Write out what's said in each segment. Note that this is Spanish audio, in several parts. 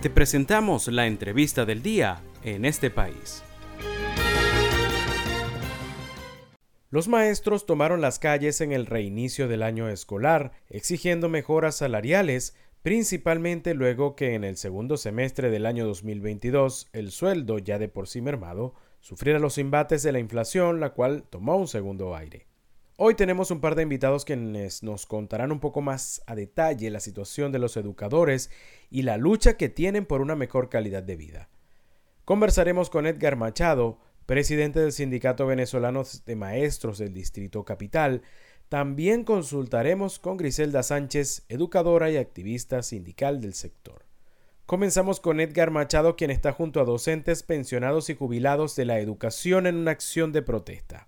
Te presentamos la entrevista del día en este país. Los maestros tomaron las calles en el reinicio del año escolar, exigiendo mejoras salariales, principalmente luego que en el segundo semestre del año 2022 el sueldo, ya de por sí mermado, sufriera los embates de la inflación, la cual tomó un segundo aire. Hoy tenemos un par de invitados quienes nos contarán un poco más a detalle la situación de los educadores y la lucha que tienen por una mejor calidad de vida. Conversaremos con Edgar Machado, presidente del Sindicato Venezolano de Maestros del Distrito Capital. También consultaremos con Griselda Sánchez, educadora y activista sindical del sector. Comenzamos con Edgar Machado, quien está junto a docentes, pensionados y jubilados de la educación en una acción de protesta.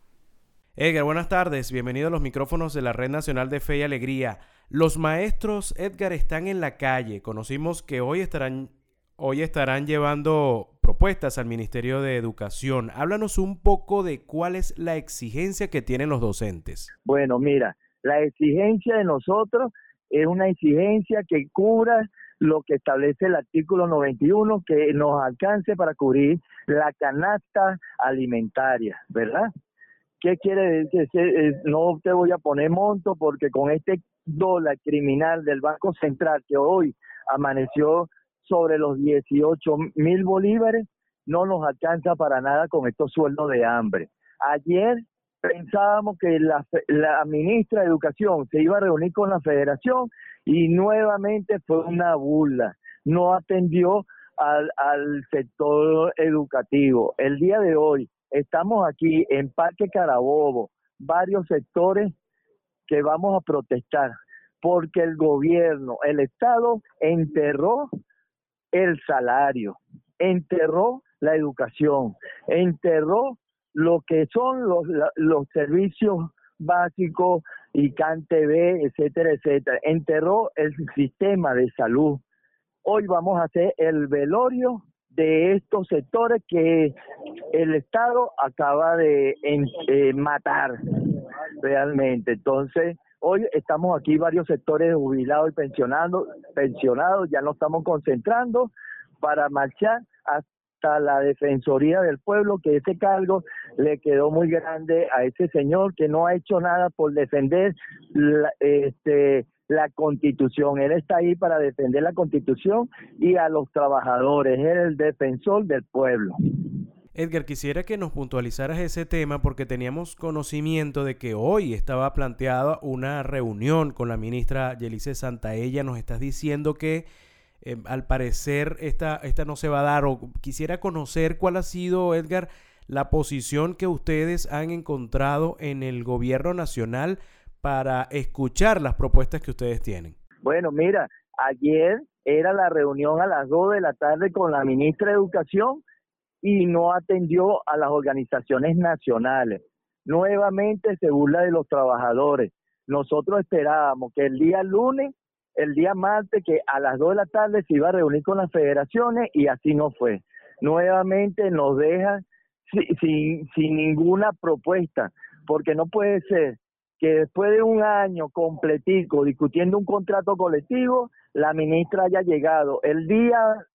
Edgar, buenas tardes. Bienvenido a los micrófonos de la Red Nacional de Fe y Alegría. Los maestros, Edgar, están en la calle. Conocimos que hoy estarán, hoy estarán llevando propuestas al Ministerio de Educación. Háblanos un poco de cuál es la exigencia que tienen los docentes. Bueno, mira, la exigencia de nosotros es una exigencia que cubra lo que establece el artículo 91, que nos alcance para cubrir la canasta alimentaria, ¿verdad? ¿Qué quiere decir? No te voy a poner monto porque con este dólar criminal del Banco Central que hoy amaneció sobre los 18 mil bolívares, no nos alcanza para nada con estos sueldos de hambre. Ayer pensábamos que la, la ministra de Educación se iba a reunir con la federación y nuevamente fue una burla. No atendió al sector educativo. El día de hoy estamos aquí en Parque Carabobo, varios sectores que vamos a protestar porque el gobierno, el Estado enterró el salario, enterró la educación, enterró lo que son los, servicios básicos y CanTV, etcétera, etcétera. Enterró el sistema de salud. Hoy vamos a hacer el velorio de estos sectores que el Estado acaba de eh, matar realmente. Entonces, Hoy estamos aquí varios sectores jubilados y pensionados, pensionados, ya nos estamos concentrando para marchar hasta la Defensoría del Pueblo, que ese cargo le quedó muy grande a ese señor que no ha hecho nada por defender la, este, la constitución. Él está ahí para defender la constitución y a los trabajadores, es el defensor del pueblo. Edgar, quisiera que nos puntualizaras ese tema porque teníamos conocimiento de que hoy estaba planteada una reunión con la ministra Yelice Santaella. Nos estás diciendo que eh, al parecer esta, esta no se va a dar o quisiera conocer cuál ha sido, Edgar, la posición que ustedes han encontrado en el gobierno nacional para escuchar las propuestas que ustedes tienen. Bueno, mira, ayer era la reunión a las 2 de la tarde con la ministra de Educación y no atendió a las organizaciones nacionales. Nuevamente se burla de los trabajadores. Nosotros esperábamos que el día lunes, el día martes, que a las 2 de la tarde se iba a reunir con las federaciones y así no fue. Nuevamente nos deja sin, sin ninguna propuesta, porque no puede ser que después de un año completico discutiendo un contrato colectivo, la ministra haya llegado el día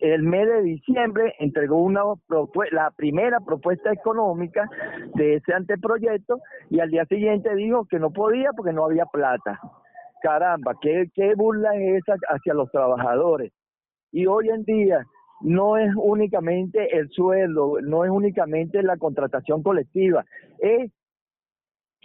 el mes de diciembre entregó una la primera propuesta económica de ese anteproyecto y al día siguiente dijo que no podía porque no había plata. Caramba, qué, qué burla es esa hacia los trabajadores. Y hoy en día no es únicamente el sueldo, no es únicamente la contratación colectiva, es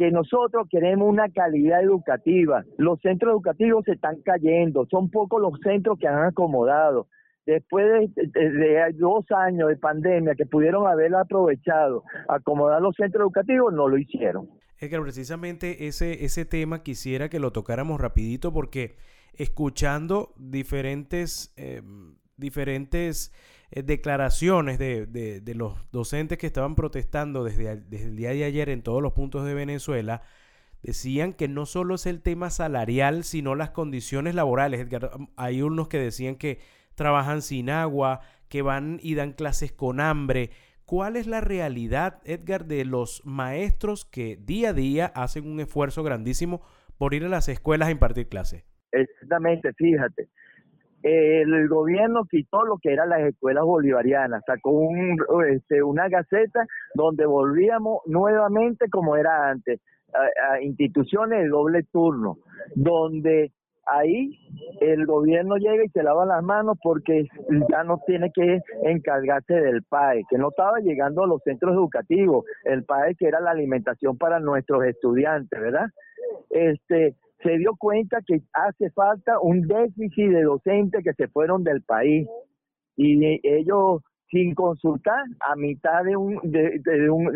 que nosotros queremos una calidad educativa. Los centros educativos se están cayendo, son pocos los centros que han acomodado después de, dos años de pandemia que pudieron haber aprovechado acomodar los centros educativos, no lo hicieron. Es que precisamente ese, ese tema quisiera que lo tocáramos rapidito porque escuchando diferentes, em, diferentes eh, declaraciones de, de, los docentes que estaban protestando desde, desde el día de ayer en todos los puntos de Venezuela, decían que no solo es el tema salarial, sino las condiciones laborales. Hay unos que decían que trabajan sin agua, que van y dan clases con hambre. ¿Cuál es la realidad, Edgar, de los maestros que día a día hacen un esfuerzo grandísimo por ir a las escuelas a impartir clases? Exactamente, fíjate. El gobierno quitó lo que eran las escuelas bolivarianas, sacó un, este, una gaceta donde volvíamos nuevamente como era antes, a, instituciones de doble turno, donde ahí el gobierno llega y se lava las manos porque ya no tiene que encargarse del PAE, que no estaba llegando a los centros educativos, el PAE que era la alimentación para nuestros estudiantes, ¿verdad? Este, se dio cuenta que hace falta un déficit de docentes que se fueron del país. Y ellos sin consultar a mitad de un de, un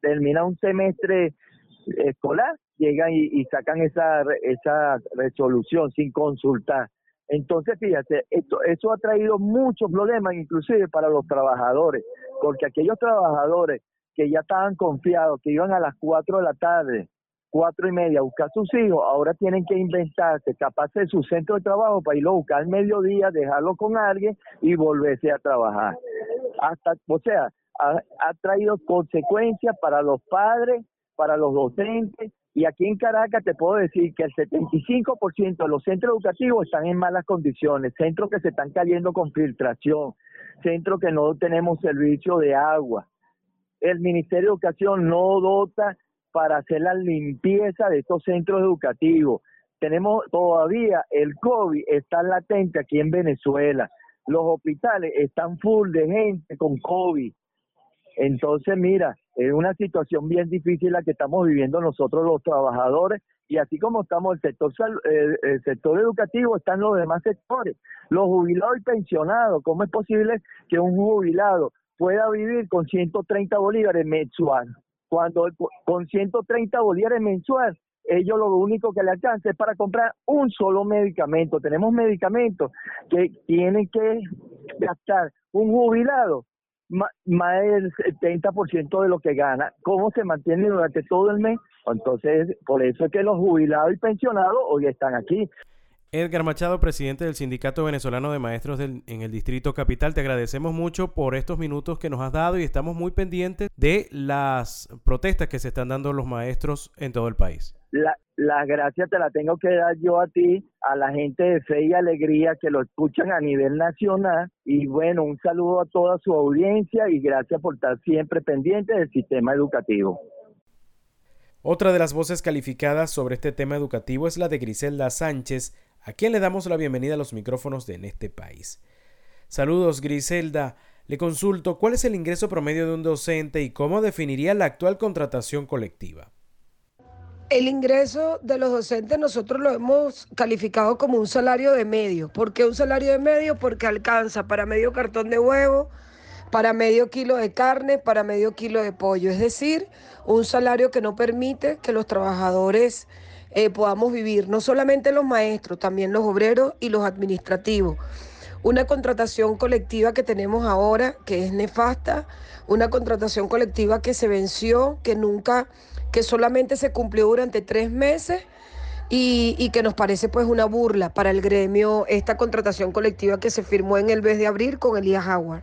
termina un semestre escolar llegan y, sacan esa esa resolución sin consultar. Entonces fíjate esto eso ha traído muchos problemas inclusive para los trabajadores porque aquellos trabajadores que ya estaban confiados que iban a las cuatro de la tarde cuatro y media buscar a sus hijos, ahora tienen que inventarse, capaz de su centro de trabajo para irlo a buscar al mediodía, dejarlo con alguien y volverse a trabajar. Hasta, o sea, ha, traído consecuencias para los padres, para los docentes, y aquí en Caracas te puedo decir que el 75% de los centros educativos están en malas condiciones, centros que se están cayendo con filtración, centros que no tenemos servicio de agua. El Ministerio de Educación no dota para hacer la limpieza de estos centros educativos. Tenemos todavía el COVID está latente aquí en Venezuela. Los hospitales están full de gente con COVID. Entonces, mira, es una situación bien difícil la que estamos viviendo nosotros los trabajadores y así como estamos el sector eh, el sector educativo están los demás sectores, los jubilados y pensionados, ¿cómo es posible que un jubilado pueda vivir con 130 bolívares mensual? Cuando con 130 bolívares mensual, ellos lo único que le alcanza es para comprar un solo medicamento. Tenemos medicamentos que tienen que gastar un jubilado más, del 70% de lo que gana. ¿Cómo se mantiene durante todo el mes? Entonces, por eso es que los jubilados y pensionados hoy están aquí. Edgar Machado, presidente del Sindicato Venezolano de Maestros en el Distrito Capital, te agradecemos mucho por estos minutos que nos has dado y estamos muy pendientes de las protestas que se están dando los maestros en todo el país. La, las gracias te la tengo que dar yo a ti, a la gente de Fe y Alegría que lo escuchan a nivel nacional. Y bueno, un saludo a toda su audiencia y gracias por estar siempre pendiente del sistema educativo. Otra de las voces calificadas sobre este tema educativo es la de Griselda Sánchez, a quien le damos la bienvenida a los micrófonos de En este país. Saludos, Griselda. Le consulto cuál es el ingreso promedio de un docente y cómo definiría la actual contratación colectiva. El ingreso de los docentes nosotros lo hemos calificado como un salario de medio. ¿Por qué un salario de medio? Porque alcanza para medio cartón de huevo, para medio kilo de carne, para medio kilo de pollo. Es decir, un salario que no permite que los trabajadores eh, podamos vivir, no solamente los maestros, también los obreros y los administrativos. Una contratación colectiva que tenemos ahora, que es nefasta, una contratación colectiva que se venció, que nunca, que solamente se cumplió durante tres meses. Y, y, que nos parece pues una burla para el gremio esta contratación colectiva que se firmó en el mes de abril con Elías Howard.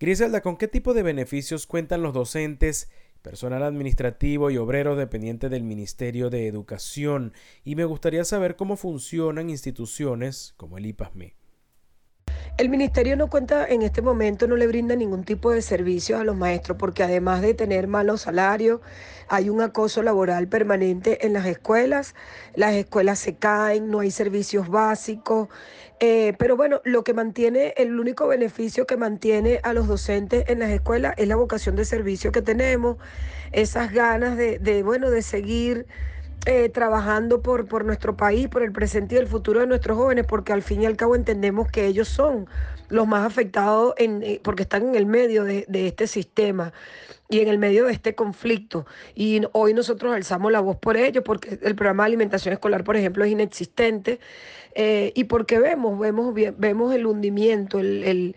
Griselda, ¿con qué tipo de beneficios cuentan los docentes personal administrativo y obrero dependiente del Ministerio de Educación, y me gustaría saber cómo funcionan instituciones como el IPASME. El ministerio no cuenta en este momento, no le brinda ningún tipo de servicios a los maestros porque además de tener malos salarios, hay un acoso laboral permanente en las escuelas, las escuelas se caen, no hay servicios básicos, eh, pero bueno, lo que mantiene, el único beneficio que mantiene a los docentes en las escuelas es la vocación de servicio que tenemos, esas ganas de bueno, de seguir eh, trabajando por, por nuestro país, por el presente y el futuro de nuestros jóvenes, porque al fin y al cabo entendemos que ellos son los más afectados en, eh, porque están en el medio de, este sistema y en el medio de este conflicto. Y hoy nosotros alzamos la voz por ellos, porque el programa de alimentación escolar, por ejemplo, es inexistente, eh, y porque vemos, vemos, vemos el hundimiento, el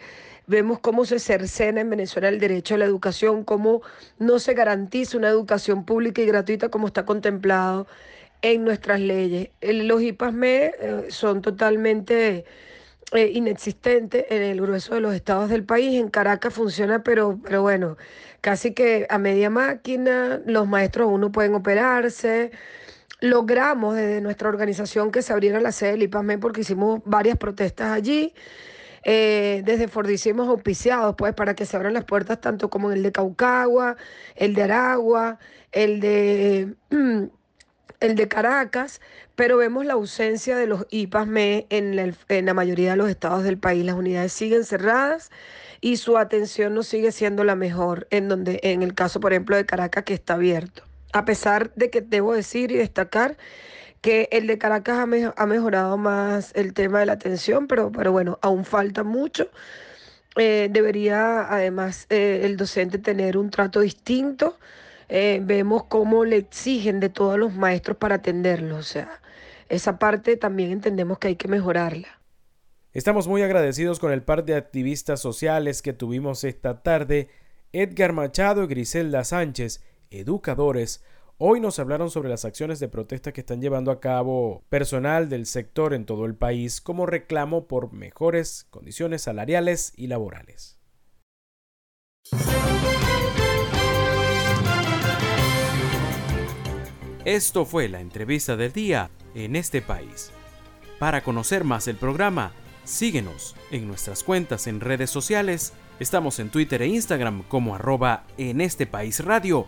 Vemos cómo se cercena en Venezuela el derecho a la educación, cómo no se garantiza una educación pública y gratuita como está contemplado en nuestras leyes. Los IPASME eh, son totalmente eh, inexistentes en el grueso de los estados del país. En Caracas funciona, pero, pero bueno, casi que a media máquina, los maestros aún no pueden operarse. logramos desde nuestra organización que se abriera la sede del IPAME porque hicimos varias protestas allí. Eh, desde Ford hicimos auspiciados pues para que se abran las puertas tanto como el de Caucagua, el de Aragua, el de el de Caracas, pero vemos la ausencia de los IPASME en, en la mayoría de los estados del país. Las unidades siguen cerradas y su atención no sigue siendo la mejor en donde en el caso por ejemplo de Caracas que está abierto. A pesar de que debo decir y destacar que el de Caracas ha, mejorado más el tema de la atención, pero, pero bueno, aún falta mucho. Eh, debería además eh, el docente tener un trato distinto. Eh, vemos cómo le exigen de todos los maestros para atenderlo. O sea, esa parte también entendemos que hay que mejorarla. Estamos muy agradecidos con el par de activistas sociales que tuvimos esta tarde, Edgar Machado y Griselda Sánchez, educadores, Hoy nos hablaron sobre las acciones de protesta que están llevando a cabo personal del sector en todo el país como reclamo por mejores condiciones salariales y laborales. Esto fue la entrevista del día en este país. Para conocer más el programa, síguenos en nuestras cuentas en redes sociales. Estamos en Twitter e Instagram como arroba en este país radio